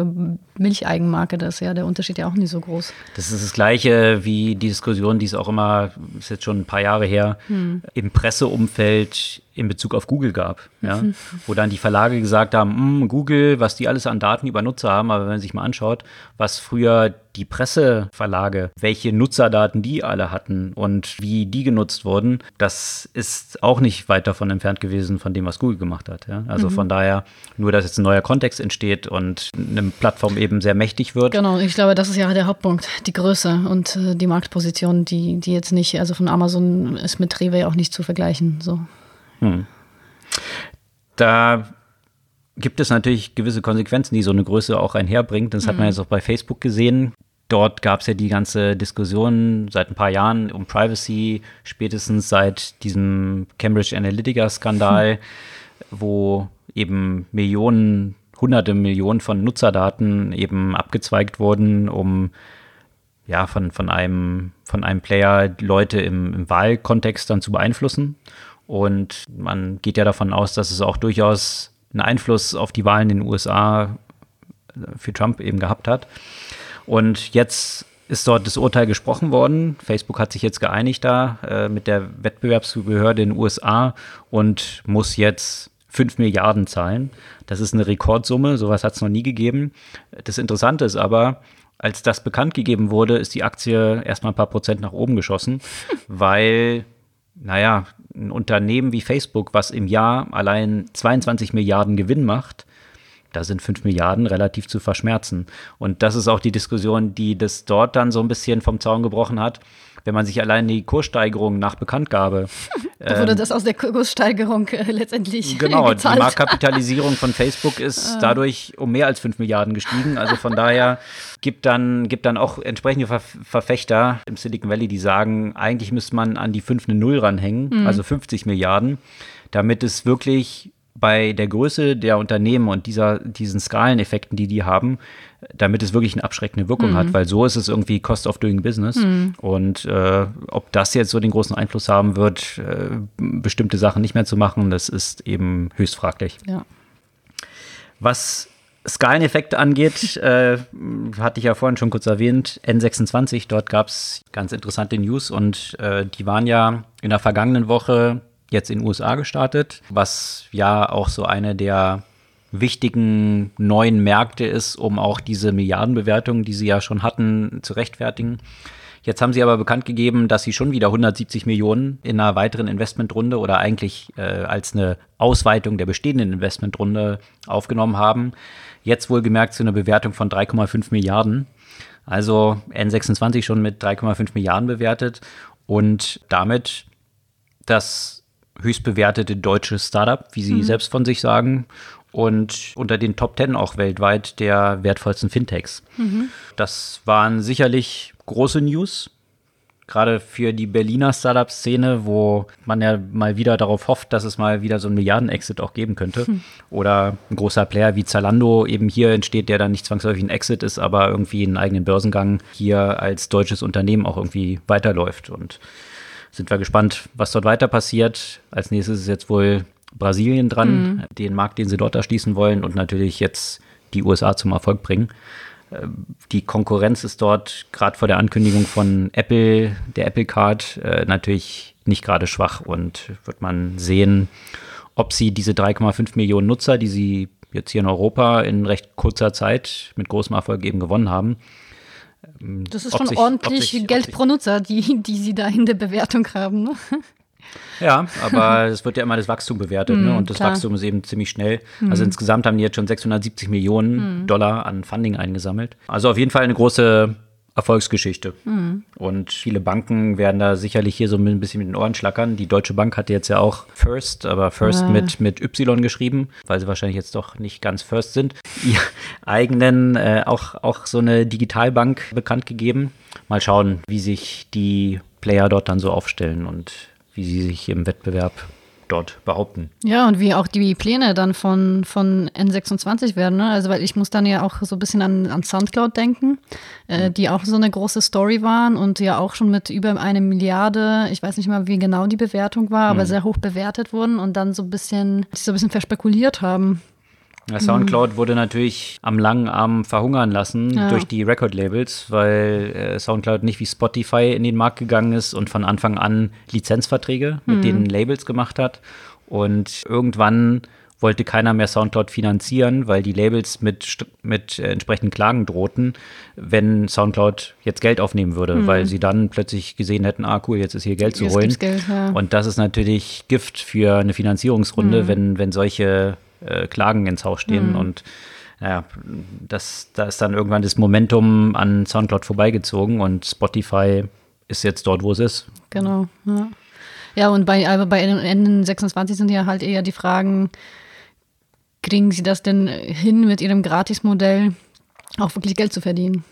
Milcheigenmarke. Das ist ja der Unterschied ja auch nicht so groß. Das ist das Gleiche wie die Diskussion, die es auch immer, ist jetzt schon ein paar Jahre her, hm. im Presseumfeld in Bezug auf Google gab, ja? Mhm. wo dann die Verlage gesagt haben, hm, Google, was die alles an Daten über Nutzer haben, aber wenn man sich mal anschaut, was früher die Presseverlage, welche Nutzerdaten die alle hatten und wie die genutzt wurden, das ist auch nicht weit davon entfernt gewesen von dem, was Google gemacht hat. Ja? Also mhm. von daher, nur dass jetzt ein neuer Kontext entsteht und eine Plattform eben sehr mächtig wird. Genau, ich glaube, das ist ja der Hauptpunkt, die Größe und äh, die Marktposition, die, die jetzt nicht, also von Amazon ist mit Rewe auch nicht zu vergleichen. So. Hm. Da gibt es natürlich gewisse Konsequenzen, die so eine Größe auch einherbringt. Das hat man hm. jetzt auch bei Facebook gesehen. Dort gab es ja die ganze Diskussion seit ein paar Jahren um Privacy, spätestens seit diesem Cambridge Analytica-Skandal, mhm. wo eben Millionen, hunderte Millionen von Nutzerdaten eben abgezweigt wurden, um ja, von, von, einem, von einem Player Leute im, im Wahlkontext dann zu beeinflussen. Und man geht ja davon aus, dass es auch durchaus einen Einfluss auf die Wahlen in den USA für Trump eben gehabt hat. Und jetzt ist dort das Urteil gesprochen worden. Facebook hat sich jetzt geeinigt da äh, mit der Wettbewerbsbehörde in den USA und muss jetzt 5 Milliarden zahlen. Das ist eine Rekordsumme, sowas hat es noch nie gegeben. Das Interessante ist aber, als das bekannt gegeben wurde, ist die Aktie erstmal ein paar Prozent nach oben geschossen, weil naja, ein Unternehmen wie Facebook, was im Jahr allein 22 Milliarden Gewinn macht, da sind 5 Milliarden relativ zu verschmerzen. Und das ist auch die Diskussion, die das dort dann so ein bisschen vom Zaun gebrochen hat wenn man sich allein die Kurssteigerung nach Bekanntgabe. da wurde ähm, das aus der Kurssteigerung äh, letztendlich. Genau, gezahlt. die Marktkapitalisierung von Facebook ist ah. dadurch um mehr als 5 Milliarden gestiegen. Also von daher gibt dann, gibt dann auch entsprechende Ver Verfechter im Silicon Valley, die sagen, eigentlich müsste man an die 5 eine Null ranhängen, mhm. also 50 Milliarden, damit es wirklich bei der Größe der Unternehmen und dieser, diesen Skaleneffekten, die die haben, damit es wirklich eine abschreckende Wirkung mhm. hat, weil so ist es irgendwie Cost of Doing Business. Mhm. Und äh, ob das jetzt so den großen Einfluss haben wird, äh, bestimmte Sachen nicht mehr zu machen, das ist eben höchst fraglich. Ja. Was Skaleneffekte angeht, äh, hatte ich ja vorhin schon kurz erwähnt, N26, dort gab es ganz interessante News und äh, die waren ja in der vergangenen Woche jetzt in den USA gestartet, was ja auch so eine der wichtigen neuen Märkte ist, um auch diese Milliardenbewertungen, die sie ja schon hatten, zu rechtfertigen. Jetzt haben sie aber bekannt gegeben, dass sie schon wieder 170 Millionen in einer weiteren Investmentrunde oder eigentlich äh, als eine Ausweitung der bestehenden Investmentrunde aufgenommen haben. Jetzt wohlgemerkt zu einer Bewertung von 3,5 Milliarden. Also N26 schon mit 3,5 Milliarden bewertet und damit das höchst bewertete deutsche Startup, wie sie mhm. selbst von sich sagen und unter den Top Ten auch weltweit der wertvollsten Fintechs. Mhm. Das waren sicherlich große News, gerade für die Berliner Startup-Szene, wo man ja mal wieder darauf hofft, dass es mal wieder so einen Milliarden-Exit auch geben könnte. Hm. Oder ein großer Player wie Zalando eben hier entsteht, der dann nicht zwangsläufig ein Exit ist, aber irgendwie einen eigenen Börsengang hier als deutsches Unternehmen auch irgendwie weiterläuft. Und sind wir gespannt, was dort weiter passiert. Als nächstes ist jetzt wohl Brasilien dran, mhm. den Markt, den sie dort erschließen wollen und natürlich jetzt die USA zum Erfolg bringen. Äh, die Konkurrenz ist dort gerade vor der Ankündigung von Apple, der Apple Card, äh, natürlich nicht gerade schwach und wird man sehen, ob sie diese 3,5 Millionen Nutzer, die sie jetzt hier in Europa in recht kurzer Zeit mit großem Erfolg eben gewonnen haben. Ähm, das ist schon sich, ordentlich sich, Geld pro Nutzer, die, die sie da in der Bewertung haben. Ne? Ja, aber es wird ja immer das Wachstum bewertet mm, ne? und das klar. Wachstum ist eben ziemlich schnell. Mm. Also insgesamt haben die jetzt schon 670 Millionen mm. Dollar an Funding eingesammelt. Also auf jeden Fall eine große Erfolgsgeschichte. Mhm. Und viele Banken werden da sicherlich hier so ein bisschen mit den Ohren schlackern. Die Deutsche Bank hatte jetzt ja auch First, aber First ja. mit, mit Y geschrieben, weil sie wahrscheinlich jetzt doch nicht ganz First sind. Ihr eigenen, äh, auch, auch so eine Digitalbank bekannt gegeben. Mal schauen, wie sich die Player dort dann so aufstellen und wie sie sich im Wettbewerb dort behaupten. Ja, und wie auch die Pläne dann von, von N26 werden. Ne? Also, weil ich muss dann ja auch so ein bisschen an, an Soundcloud denken, äh, die auch so eine große Story waren und ja auch schon mit über eine Milliarde, ich weiß nicht mal, wie genau die Bewertung war, aber mhm. sehr hoch bewertet wurden und dann so ein bisschen, so ein bisschen verspekuliert haben. Ja, Soundcloud mhm. wurde natürlich am langen Arm verhungern lassen ja. durch die Record-Labels, weil äh, Soundcloud nicht wie Spotify in den Markt gegangen ist und von Anfang an Lizenzverträge mhm. mit den Labels gemacht hat. Und irgendwann wollte keiner mehr Soundcloud finanzieren, weil die Labels mit, mit äh, entsprechenden Klagen drohten, wenn Soundcloud jetzt Geld aufnehmen würde, mhm. weil sie dann plötzlich gesehen hätten, ah cool, jetzt ist hier Geld zu jetzt holen. Geld, ja. Und das ist natürlich Gift für eine Finanzierungsrunde, mhm. wenn, wenn solche äh, Klagen ins Haus stehen. Mhm. Und ja, das, da ist dann irgendwann das Momentum an Soundcloud vorbeigezogen und Spotify ist jetzt dort, wo es ist. Genau. Ja, ja und bei, aber bei Ende 26 sind ja halt eher die Fragen, kriegen sie das denn hin, mit ihrem Gratis-Modell auch wirklich Geld zu verdienen?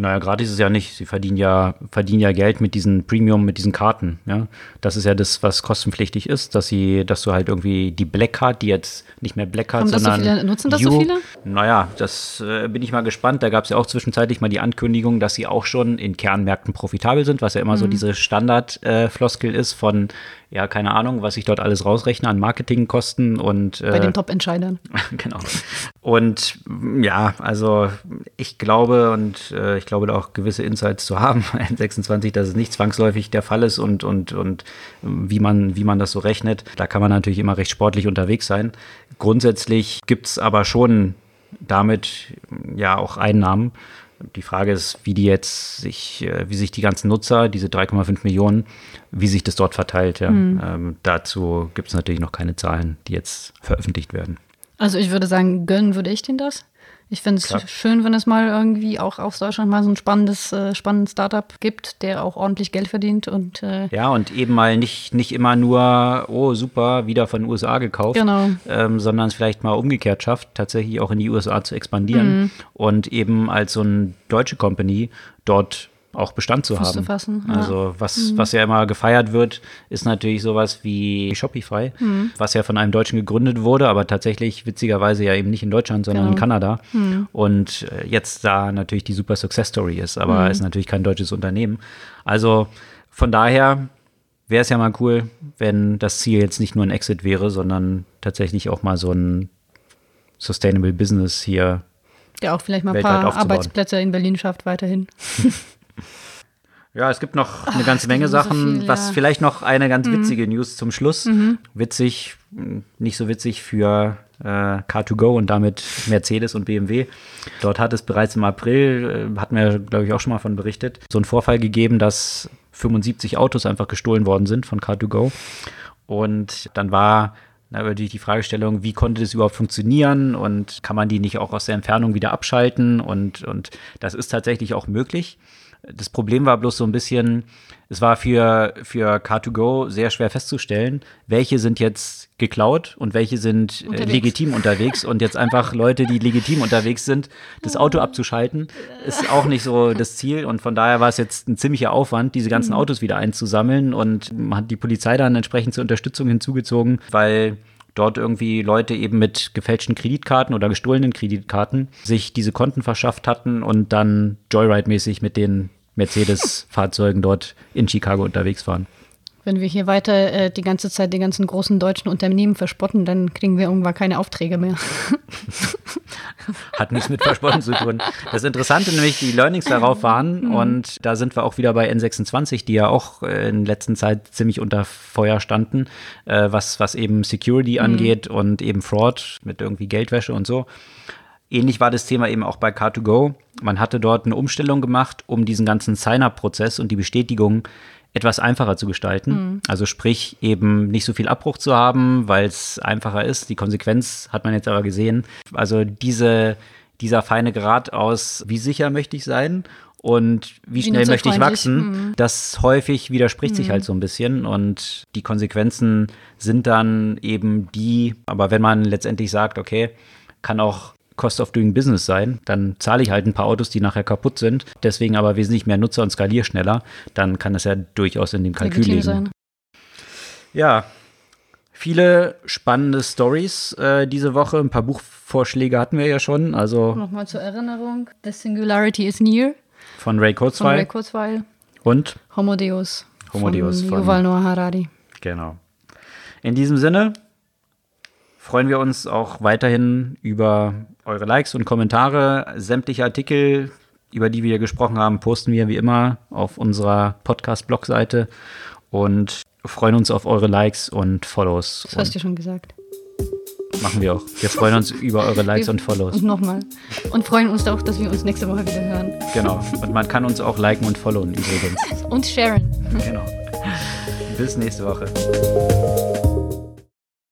Naja, gratis ist es ja nicht. Sie verdienen ja, verdienen ja Geld mit diesen Premium, mit diesen Karten. Ja? Das ist ja das, was kostenpflichtig ist, dass sie, dass du halt irgendwie die Black Card, die jetzt nicht mehr Black Card, sondern. Das so viele, nutzen das you, so viele? Naja, das äh, bin ich mal gespannt. Da gab es ja auch zwischenzeitlich mal die Ankündigung, dass sie auch schon in Kernmärkten profitabel sind, was ja immer mhm. so diese Standardfloskel äh, ist von ja, keine Ahnung, was ich dort alles rausrechne an Marketingkosten und äh, bei den Top-Entscheidern. genau. Und ja, also ich glaube und äh, ich glaube da auch gewisse Insights zu haben, N26, dass es nicht zwangsläufig der Fall ist und, und, und wie man, wie man das so rechnet. Da kann man natürlich immer recht sportlich unterwegs sein. Grundsätzlich gibt es aber schon damit ja auch Einnahmen. Die Frage ist, wie die jetzt sich, äh, wie sich die ganzen Nutzer, diese 3,5 Millionen, wie sich das dort verteilt. Ja. Mhm. Ähm, dazu gibt es natürlich noch keine Zahlen, die jetzt veröffentlicht werden. Also ich würde sagen, gönnen würde ich denen das. Ich finde es schön, wenn es mal irgendwie auch aus Deutschland mal so ein spannendes, äh, spannendes Startup gibt, der auch ordentlich Geld verdient und äh ja und eben mal nicht nicht immer nur oh super wieder von den USA gekauft, genau. ähm, sondern es vielleicht mal umgekehrt schafft, tatsächlich auch in die USA zu expandieren mhm. und eben als so eine deutsche Company dort auch Bestand zu Fuß haben. Zu fassen, ja. Also was, mhm. was ja immer gefeiert wird, ist natürlich sowas wie Shopify, mhm. was ja von einem Deutschen gegründet wurde, aber tatsächlich witzigerweise ja eben nicht in Deutschland, sondern genau. in Kanada. Mhm. Und äh, jetzt da natürlich die super Success Story ist, aber mhm. ist natürlich kein deutsches Unternehmen. Also von daher wäre es ja mal cool, wenn das Ziel jetzt nicht nur ein Exit wäre, sondern tatsächlich auch mal so ein Sustainable Business hier. Der auch vielleicht mal ein paar Arbeitsplätze in Berlin schafft weiterhin. Ja, es gibt noch eine ganze Ach, Menge Sachen. So viel, was vielleicht noch eine ganz mhm. witzige News zum Schluss. Mhm. Witzig, nicht so witzig für äh, Car2Go und damit Mercedes und BMW. Dort hat es bereits im April, äh, hatten wir, glaube ich, auch schon mal von berichtet, so einen Vorfall gegeben, dass 75 Autos einfach gestohlen worden sind von Car2Go. Und dann war natürlich die Fragestellung, wie konnte das überhaupt funktionieren und kann man die nicht auch aus der Entfernung wieder abschalten? Und, und das ist tatsächlich auch möglich. Das Problem war bloß so ein bisschen, es war für, für Car2Go sehr schwer festzustellen, welche sind jetzt geklaut und welche sind äh, legitim unterwegs. Und jetzt einfach Leute, die legitim unterwegs sind, das Auto abzuschalten, ist auch nicht so das Ziel. Und von daher war es jetzt ein ziemlicher Aufwand, diese ganzen mhm. Autos wieder einzusammeln. Und man hat die Polizei dann entsprechend zur Unterstützung hinzugezogen, weil dort irgendwie Leute eben mit gefälschten Kreditkarten oder gestohlenen Kreditkarten sich diese Konten verschafft hatten und dann Joyride-mäßig mit den Mercedes-Fahrzeugen dort in Chicago unterwegs waren. Wenn wir hier weiter äh, die ganze Zeit die ganzen großen deutschen Unternehmen verspotten, dann kriegen wir irgendwann keine Aufträge mehr. Hat nichts mit Verspotten zu tun. Das Interessante nämlich, die Learnings darauf waren, mhm. und da sind wir auch wieder bei N26, die ja auch äh, in letzter Zeit ziemlich unter Feuer standen, äh, was, was eben Security mhm. angeht und eben Fraud mit irgendwie Geldwäsche und so. Ähnlich war das Thema eben auch bei Car2Go. Man hatte dort eine Umstellung gemacht, um diesen ganzen Sign-up-Prozess und die Bestätigung etwas einfacher zu gestalten. Mhm. Also sprich eben nicht so viel Abbruch zu haben, weil es einfacher ist. Die Konsequenz hat man jetzt aber gesehen. Also diese, dieser feine Grad aus, wie sicher möchte ich sein und wie schnell möchte ich wachsen, mhm. das häufig widerspricht mhm. sich halt so ein bisschen und die Konsequenzen sind dann eben die, aber wenn man letztendlich sagt, okay, kann auch Cost of Doing Business sein. Dann zahle ich halt ein paar Autos, die nachher kaputt sind, deswegen aber wesentlich mehr Nutzer und skaliere schneller. Dann kann das ja durchaus in dem Kalkül liegen. Sein. Ja, Viele spannende Stories äh, diese Woche. Ein paar Buchvorschläge hatten wir ja schon. Also Nochmal zur Erinnerung: The Singularity is Near von Ray von Kurzweil Ray Kurzweil. und Homo Deus. Homo Deus von von- Yuval Noah Harari. Genau. In diesem Sinne freuen wir uns auch weiterhin über eure Likes und Kommentare. Sämtliche Artikel, über die wir hier gesprochen haben, posten wir wie immer auf unserer Podcast-Blog-Seite und freuen uns auf eure Likes und Follows. Das hast du schon gesagt. machen wir auch. Wir freuen uns über eure Likes und Follows. Und nochmal. Und freuen uns auch, dass wir uns nächste Woche wieder hören. Genau. Und man kann uns auch liken und followen übrigens. Und sharen. Genau. Bis nächste Woche.